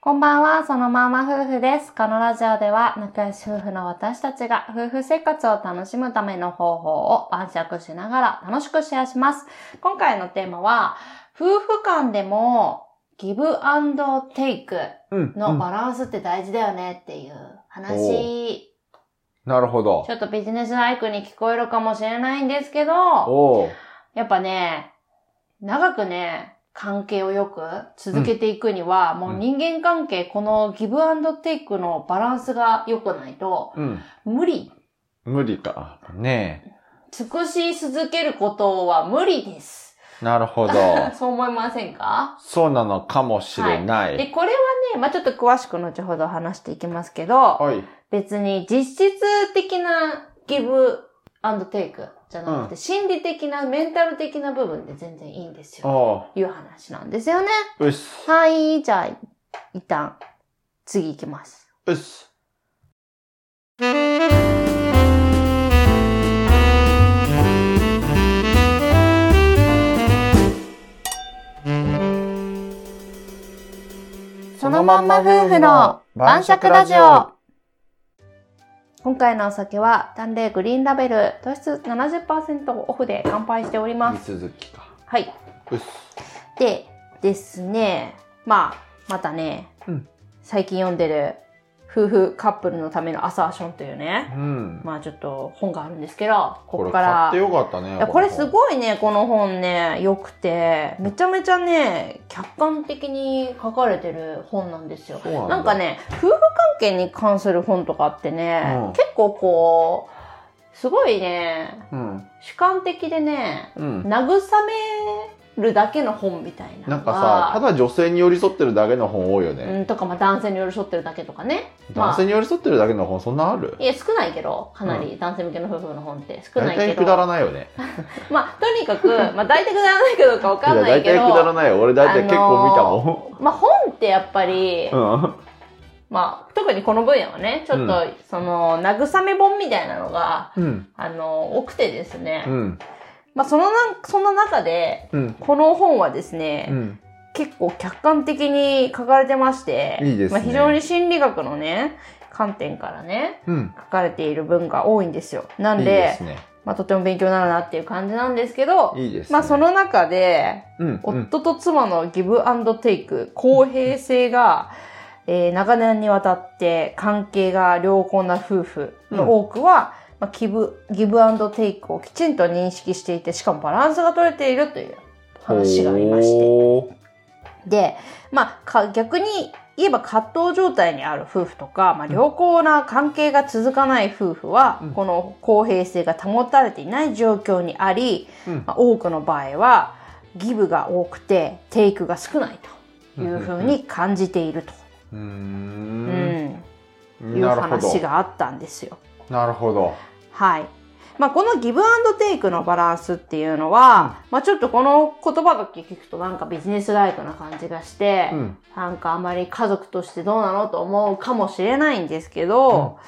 こんばんは、そのまま夫婦です。このラジオでは仲良し夫婦の私たちが夫婦生活を楽しむための方法を晩酌しながら楽しくシェアします。今回のテーマは、夫婦間でもギブアンドテイクうん。のバランスって大事だよねっていう話、なるほどち。ょっとビジネスライクに聞こえるかもしれないんですけど、やっぱね、長くね、関係をよく続けていくには、もう人間関係、このギブアンドテイクのバランスが良くないと、うん。無理。無理か。ね尽くし続けることは無理です。え。なるほど。そう思いませんか？そうなのかもしれなで、い。これはね、まあちょっと詳しく後ほど話していきますけど、はい。別に実質的なギブアンドテイクじゃなくて、うん心理的な、メンタル的な部分で全然いいんですよ。おいう話なんですよね。う。うっす。はい、じゃあ、一旦、次行きます。うっす。そのまんま夫婦の晩酌ラジオ。今回のお酒は、淡麗グリーンラベル、糖質70%オフで乾杯しております。続きか。はい。うっす。で、ですね、まあ、またね、うん最近読んでる、夫婦カップルのためのアサーションというね、うん。まあちょっと本があるんですけど、ここれこから買って、よかったね。いや、これすい。ごいね、この本ね、良くて、めちゃめちゃね、客観的に書かれてる本なんですよ。なんだなんかね、夫婦関係に関する本とかってね、うん結構こう、すごいね、うん。主観的でね、うん。慰めるだけの本みたいな。なんかさ、ただ女性に寄り添ってるだけの本多いよね。うん、とか、まあ男性に寄り添ってるだけとかね。男性に寄り添ってるだけの本そんなある？いや、少ないけど、かなり男性向けの夫婦の本って少ないけど。大体くだらないよね。まあ、とにかく、まあ大体くだらないかどうかわかんないけど。いや大体くだらないよ。俺大体結構見たもまあ本ってやっぱり、ん。うん。まあ特にこの分野はね、ちょっと、うその、慰め本みたいなのが、うん。あの、多くてですね。うん。まあそのな、その中で、うん。この本はですね、うん。結構客観的に書かれてまして、いいですねまあ非常に心理学のね、観点からね、うん。書かれている文が多いんですよ。なんいいで、ですね。まあとても勉強になるなっていう感じなんですけど、いいですね。まあその中で、うん、うん。夫と妻のギブアンドテイク、公平性が、えー長年にわたって関係が良好な夫婦の多くは、まあ、ギブ、ギブアンドテイクをきちんと認識していて、しかもバランスが取れているという話がありまして。ほで、まあ、か逆に言えば葛藤状態にある夫婦とか、まあ、良好な関係が続かない夫婦は、うんこの公平性が保たれていない状況にあり、ーうんまあ、多くの場合はギブが多くてテイクが少ないというふうに感じていると、うーうんん。いう話。があったんですよ。なるほど。はい。まあ、このギブアンドテイクのバランスっていうのは、まあ、ちょっとこの言葉だけ聞くとなんかビジネスライクな感じがして、うん。なんかあまり家族としてどうなのと思うかもしれないんですけど、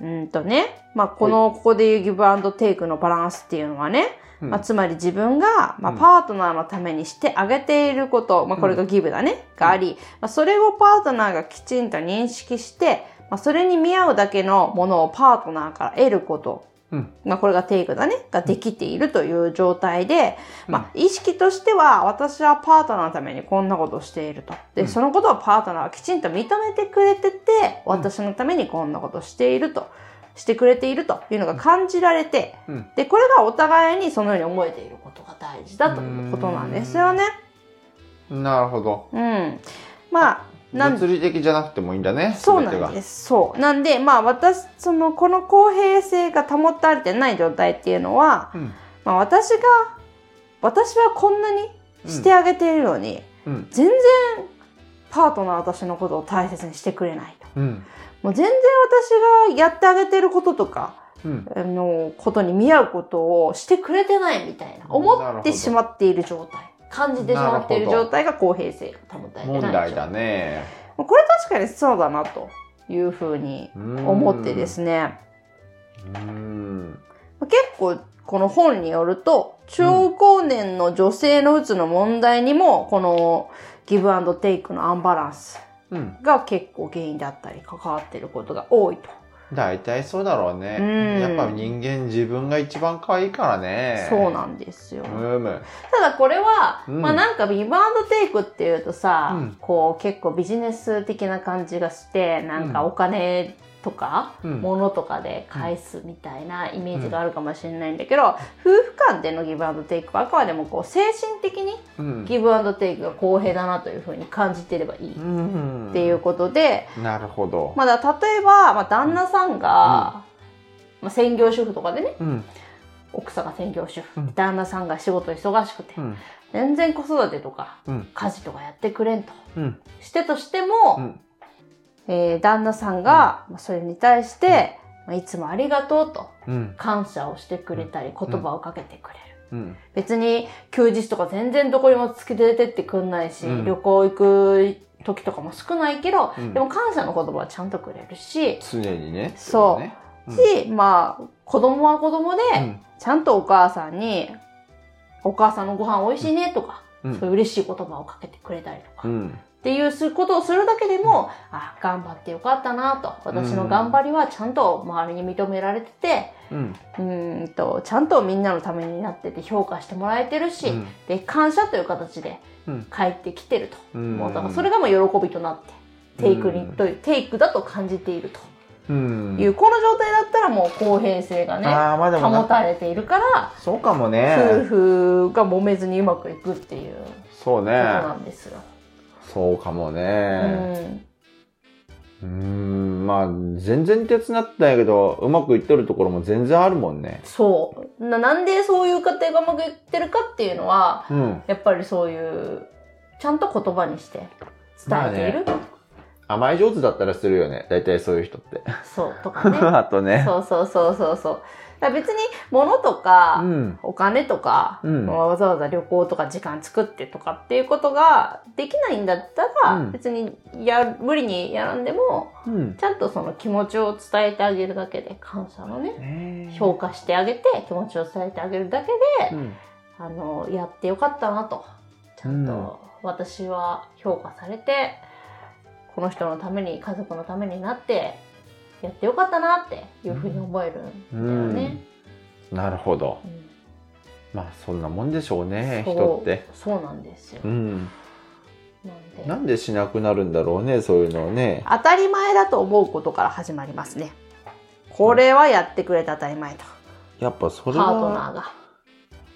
うん、とね、まあ、この、ここで言うギブアンドテイクのバランスっていうのはね、うん。まあ、つまり自分が、まあ、うん。パートナーのためにしてあげていること、まあ、これがギブだね、があり、まあ、それをパートナーがきちんと認識して、まあ、それに見合うだけのものをパートナーから得ること、うん。まあ、これがテイクだね、ができているという状態で、うんまあ、意識としては、私はパートナーのためにこんなことをしていると。で、うんそのことをパートナーはきちんと認めてくれてて、私のためにこんなことをしていると、してくれているというのが感じられて、うん。で、これがお互いにそのように思えていることが大事だということなんですよね。なるほど。うん。まあ、物理的じゃなくてもいいんだね。そうなんです。そう。なんで、まあ私、その、この公平性が保たれてない状態っていうのは、全てが。まあ私が、私はこんなにしてあげているのに、うん。うん。全然パートナーは私のことを大切にしてくれないと。うん。もう全然私がやってあげてることとか、うん。あの、ことに見合うことをしてくれてないみたいな、思ってしまっている状態。感じてしまっている状態が公平性が保たれてない問題だね。これ確かにそうだなというふうに思ってですね。うん。結構この本によると、中高年の女性のうつの問題にも、このギブアンドテイクのアンバランスうん。が結構原因だったり関わってることが多いと。大体そうだろうね。うんやっぱ人間自分が一番可愛いからね。そうなんですよ。ただこれは、うんまあなんかビバンドテイクっていうとさ、うんこう結構ビジネス的な感じがして、なんかお金とか、うん。物とかで返すみたいなイメージがあるかもしれないんだけど、夫婦間でのギブアンドテイクはあくまでもこう精神的にうん。ギブアンドテイクが公平だなというふうに感じてればいいっうん。ていうことで、なるほど。まあだ例えば、まあ、旦那さんが、まあ、専業主婦とかでねうん。奥さんが専業主婦、うん旦那さんが仕事忙しくて、うん。全然子育てとかうん。家事とかやってくれんとうん。してとしても、うん。えー旦那さんが、まあそれに対して、まあいつもありがとうとうん。感謝をしてくれたり言葉をかけてくれる。うん。別に休日とか全然どこにもつけて出てってくんないし、うん旅行行く時とかも少ないけど、うんでも感謝の言葉はちゃんとくれるし、常にね。そうね。うんし、まあ、子供は子供で、うん。ちゃんとお母さんに、お母さんのご飯美味しいねとか、うんそういう嬉しい言葉をかけてくれたりとか、っうん。ていうすことをするだけでも、あ、頑張ってよかったなと。私の頑張りはちゃんと周りに認められてて、うん。うーんと、ちゃんとみんなのためになってて評価してもらえてるし、うんで、感謝という形でうん。帰ってきてると。うんもうだからそれがもう喜びとなって、テイクに、うんという、テイクだと感じているうんという、この状態だったらもう公平性がね、保たれているから、そうかもね。夫婦が揉めずにうまくいくっていうこそうね。となんですよ。そうかもうね。ん、うーん、まあ、全然手伝ったんやけど、うまくいっとるところも全然あるもんね。そうな。なんでそういう家庭がうまくいってるかっていうのは、うん。やっぱりそういう、ちゃんと言葉にして伝えている、甘い上手だったらするよね。大体そういう人って。そう、とかね。あとね。そうそうそうそうそう。だ別に物とか、うん。お金とか、うんわざわざ旅行とか時間作ってとかっていうことができないんだったら、うん別にや無理にやらんでもうん。ちゃんとその気持ちを伝えてあげるだけで感謝のねね評価してあげて気持ちを伝えてあげるだけで、うん。あのやってよかったなとちゃんと私は評価されてこの人のために家族のためになってやってよかったなっていうふうに思えるんだよね。なるほど。うんまあ、そんなもんでしょうね、人って。そうなんですよ。うん。なんでなんでしなくなるんだろうね、そういうのをね。当たり前だと思うことから始まりますね。これはやってくれて当たり前と。やっぱそれパートナーはが。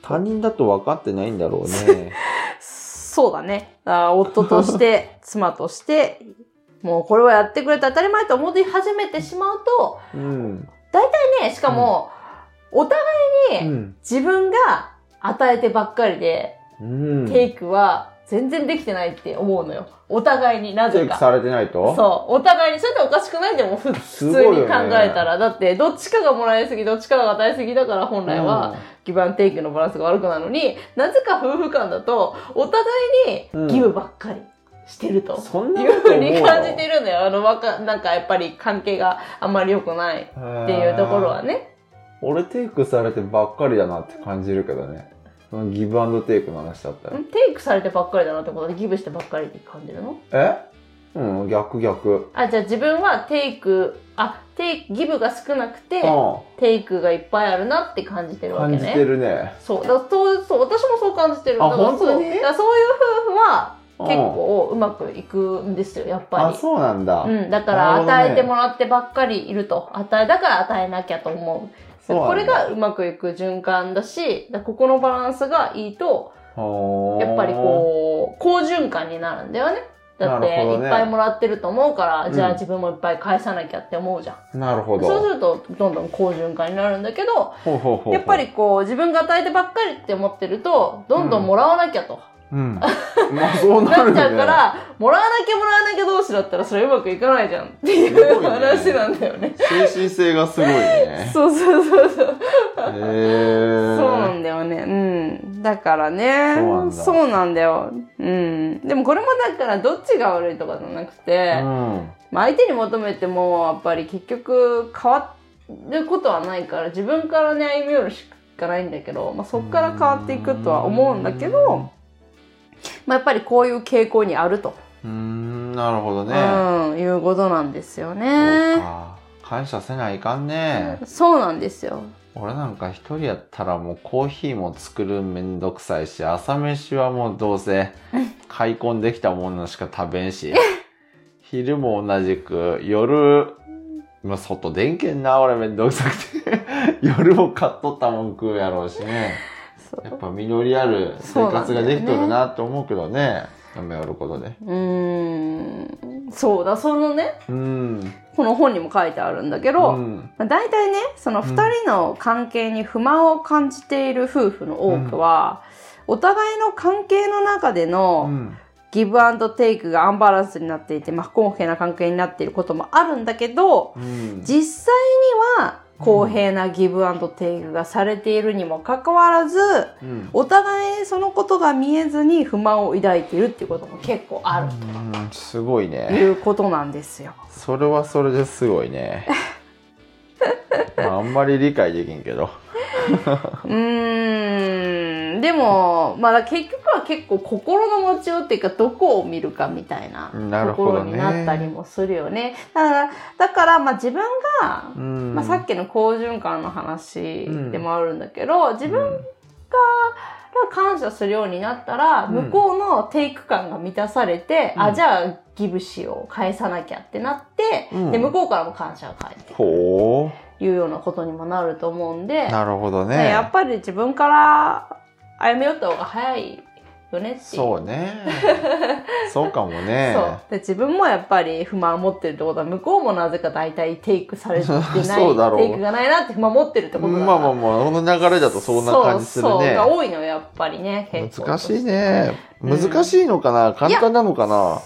他人だと分かってないんだろうね。そうだね。夫として、妻として、もうこれはやってくれて当たり前と思い始めてしまうと、うん。ね、しかも、お互いにうん。自分が与えてばっかりで、うん。テイクは全然できてないって思うのよ。お互いになぜか。テイクされてないと？そう。お互いに、それっておかしくないでも、ふ普通に考えたら。だって、どっちかがもらいすぎ、どっちかが与えすぎだから、本来は、ギブアンドテイクのバランスが悪くなるのに、なぜか夫婦間だと、お互いにギブばっかりしてると。そんないうふうに感じてるんだよ。あの、わか、なんかやっぱり関係があんまり良くないっていうところはね。俺テイクされてばっかりだなって感じるけどね。そのギブアンドテイクの話だったら。んテイクされてばっかりだなってことでギブしてばっかりって感じるの？え？うん、逆逆。あ、じゃあ自分はテイク、あ、テイク、ギブが少なくて、うテイクがいっぱいあるなって感じてるん。わけね。感じてるね。そう。だそう、そう、私もそう感じてる。あだからそうそういう夫婦はうん結構うまくいくんですよ、やっぱあ、り。そうなんだ。うん、だから与えてもらってばっかりいると。与え、だから与えなきゃと思う。そうこれがうまくいく循環だし、だここのバランスがいいと、やっぱりこう、好循環になるんだよね。だって、ねいっぱいもらってると思うから、じゃあうん自分もいっぱい返さなきゃって思うじゃん。なるほど。そうすると、どんどん好循環になるんだけど、ほうほうほうやっぱりこう、自分が与えてばっかりって思ってると、どんどんもらわなきゃと。うん。まあそう なるよね。ちゃうから、もらわなきゃもらわなきゃ同士だったらそれうまくいかないじゃんっていうね話なんだよね。精神性がすごいね。そうそうそうそう。そうなんだよね。うん。だからね。そうなんだそうなんだよ。うん。でもこれもだからどっちが悪いとかじゃなくて、うん。まあ相手に求めてもやっぱり結局変わることはないから自分からね歩み寄るしかないんだけど、まあそっから変わっていくとは思うんだけど、まあやっぱりこういう傾向にあるとうーん、なるほどね。うん、いうことなんですよね。か。感謝せないかんね。そうなんですよ。俺なんか一人やったらもうコーヒーも作るんめんどくさいし、朝飯はもうどうせ買い込んできたものしか食べんし、昼も同じく、夜、まあ、外出んけんな、俺めんどくさくて。夜も買っとったもん食うやろうしね。そうやっぱ実りある生活ができとるなと思うけどね。嫁おることで。うーん、そうだ、そのね、うん。この本にも書いてあるんだけど、うん。まあ大体ね、その二人の関係に不満を感じている夫婦の多くは、お互いの関係の中でうのん。ギブアンドテイクがアンバランスになっていて、まあ、不公平な関係になっていることもあるんだけど、うん。実際には公平なギブアンドテイクがされているにもかかわらず、うん。お互いにそのことが見えずに不満を抱いているっていうことも結構あるうんすごいとね。いうことなんですよ。それはそれですごいね。まあ、あんまり理解できんけど。うーん、でも、まあ結局は結構心の持ちようっていうかどこを見るかみたいなところになったりもするよね。だから、だからまあ自分が、うんまあさっきの好循環の話でもあるんだけど、自分が感謝するようになったら、うん向こうのテイク感が満たされて、うんあ、じゃあギブしよう、返さなきゃってなって、うんで、向こうからも感謝が返ってほいうようなことにもなると思うんで、う。なるほどね。やっぱり自分から歩み寄った方が早いよねって。そうね。そうかもね。そうで自分もやっぱり不満を持ってるってことは向こうもなぜか大体テイクされてない そうだろうテイクがないなって不満持ってるってことだまあまあまあ、この流れだとそんな感じするそうそうね。が多いのよやっぱりね難しいね。うん難しいのかな？簡単なのかな？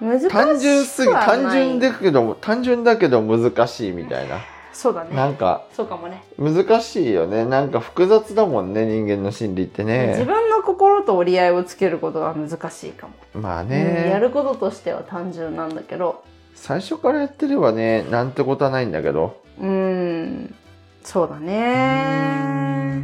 難しく単純すぎ、単純だけど、単純だけど難しいみたいな。そうだねなんか、そうかもね難しいよね。なんか複雑だもんね、人間の心理って自ね。分の心と折り合いをつけることが難しいかも、まあうんやね。ることとしては単純なんだけど最初からやってればね、なんてことはないんだけど。うーんそうだね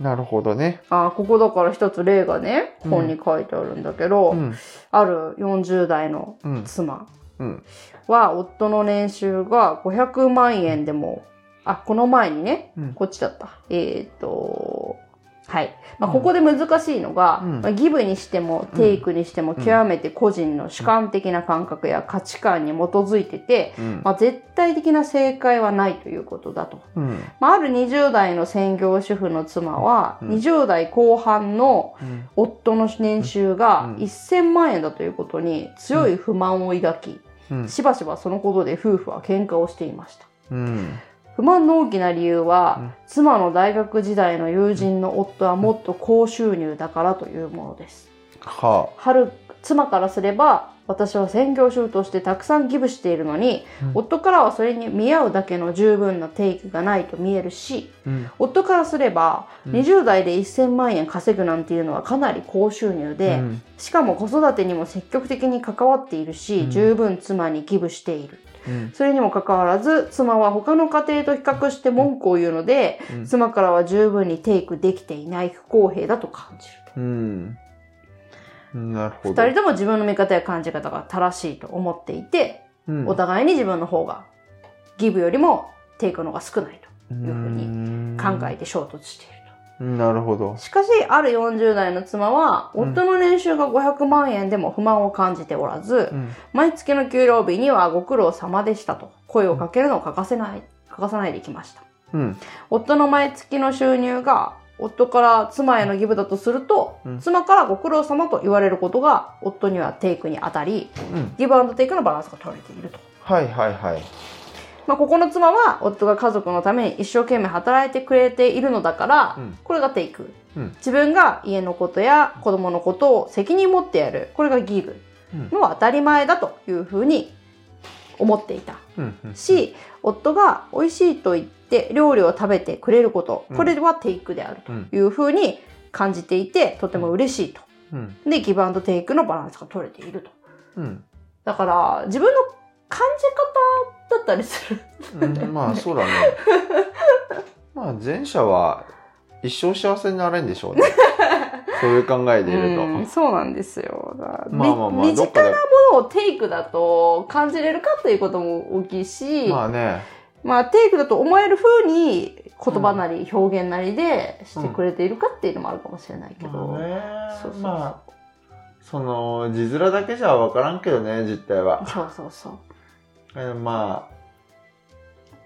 なるほどね。あここだから一つ例がねうん本に書いてあるんだけど、うん。ある40代のうん。妻うん。は夫の年収が500万円でもあこの前にねうん。こっちだったえっ、とはい、まあ、ここで難しいのが、うんまあ、ギブにしてもテイクにしてもうん極めて個人の主観的な感覚や価値観に基づいてて、うん。まあ、絶対的な正解はないということだと。うん。まあ、ある20代の専業主婦の妻は、うん20代後半のうん。夫の年収がうん1000万円だということに強い不満を抱き、うん。しばしばそのことで夫婦は喧嘩をしていました。うん。不満の大きな理由は、うん妻の大学時代の友人の夫はもっと高収入だからというものです。は春、妻からすれば、私は専業主婦としてたくさんギブしているのに、うん夫からはそれに見合うだけの十分なテイクがないと見えるし、あ。うん。夫からすれば、うん20代で1000万円稼ぐなんていうのはかなり高収入で、うんしかも子育てにも積極的に関わっているし、うん十分妻にギブしている。うん。それにもかかわらず、妻は他の家庭と比較して文句を言うので、うん妻からは十分にテイクできていない不公平だと感じると。うん。なるほど。二人とも自分の見方や感じ方が正しいと思っていて、うんお互いに自分の方がギブよりもテイクの方が少ないというふうにに考えて衝突していると。なるほど。しかし、ある40代の妻は、うん夫の年収が500万円でも不満を感じておらず、うん。毎月の給料日にはご苦労様でしたと声をかけるのを欠かせない、欠かさないできました。うん。夫の毎月の収入が夫から妻へのギブだとすると、うん妻からご苦労様と言われることが夫にはテイクに当たり、うん。ギブアンドテイクのバランスが取られていると。はいはいはい。まあ、ここの妻は夫が家族のために一生懸命働いてくれているのだから、うんこれがテイク。うん自分が家のことや子供のことを責任持ってやる。これがギブうんの当たり前だというふうに思っていた。し、夫が美味しいと言って料理を食べてくれること、うんこれはテイクであるうん。というふうに感じていて、とても嬉しいと。うん。で、ギブアンドテイクのバランスが取れていると。うん。だから、自分の感じったりする。うん、まあ そうだね。まあ前者は一生幸せになれんでしょうね。そういう考えでいると。うん、そうなんですよ。まあまあまあ、み身近な。ものをテイクだと感じれるかということも大きいし、まあね、まあ、テイクだと思える風に言葉なり表現なりでしてくれているかっていうのもあるかもしれないけど。まあねそうそうそうまあ、その、字面だけじゃわからんけどね、実態は。そうそうそう。えーま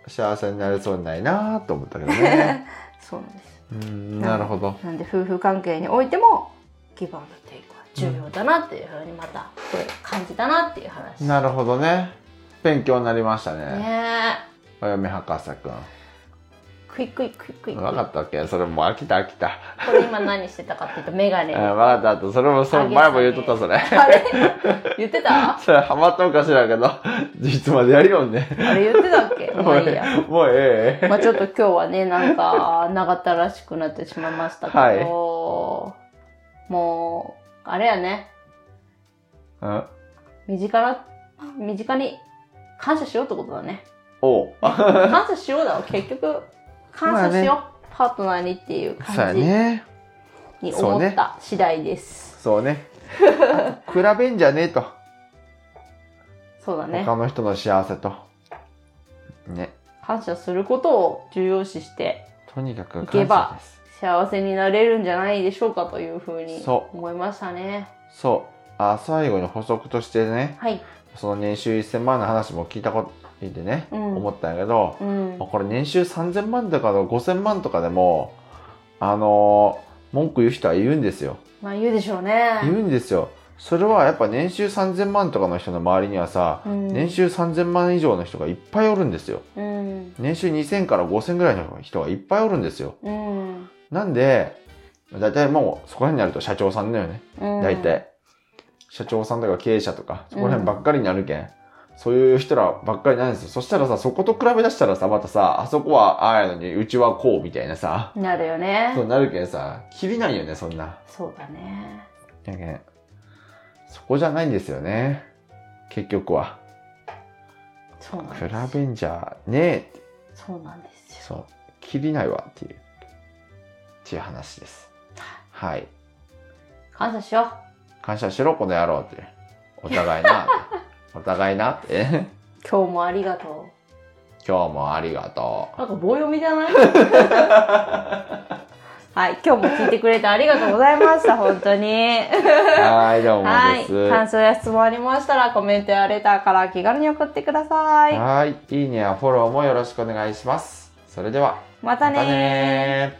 あ、幸せになれそうにないなと思ったけどね。そうなんです。うん、なるほど。なんで夫婦関係においても、ギブアンドテイクは重要だなっていうふうにまた、これ感じたなっていう話。なるほどね。勉強になりましたね。ねお嫁博士くん。え。クイックイクイックイ。分かったっけそれもう飽きた飽きた。これ今何してたかっていうと、メガネ。うん、分かったあと、それも、それ前も言っとった、それ。あれ？言ってた？それハマったのかしらんけど、いつまでやるよんね。あれ言ってたっけ？ま もうあいいや。ええ。もうええ。まあちょっと今日はね、なんか、長ったらしくなってしまいましたけど、はいもう、あれやね、うん？身近な、身近に感謝しようってことだね。おう。感謝しようだわ、結局。感謝しよう。パートナーにっていう感じね。にそうね思った次第です。そうね。あ と比べんじゃねえと。そうだね。他の人の幸せと。ね。感謝することを重要視してとにかくいけば。幸せになれるんじゃないでしょうかというふうにそう思いましたね。そう。あ、最後に補足としてね、はい。その年収1000万の話も聞いたこと聞いてね、うん思ったんやけど、うんまあ。これ年収3000万とかの5000万とかでも、あのー文句言う人は言うんですよ。まあ言うでしょうね。言うんですよ。それはやっぱ年収3000万とかの人の周りにはさ、うん年収3000万以上の人がいっぱいおるんですよ。うん。年収2000から5000ぐらいの人がいっぱいおるんですよ。うん。なんで、だいたいもうそこら辺になると社長さんだよね。うん大体。社長さんとか経営者とか、そこら辺ばっかりになるけん。そういう人らばっかりなんですよ。そしたらさ、そこと比べ出したらさ、またさ、あそこはああやのに、うちはこうみたいなさ、なるよねそうなるけんさ、きりないよね、そんな。そうだねやけん、そこじゃないんですよね。結局は。そうなん比ですべんじゃねえって。そうなんですよそう。きりないわっていう、っていう話です。はい。感謝しよ感謝しろ、この野郎って。お互いな。お互いなって。う今日もありがと今日もありがとうなんか棒読みじゃない？はい今日も聞いてくれてありがとうございました 本当にう。はい、どうもはいです。感想や質問ありましたらコメントやレターから気軽に送ってくださいはい。いいねやフォローもよろしくお願いします。それでは、またねーまたねー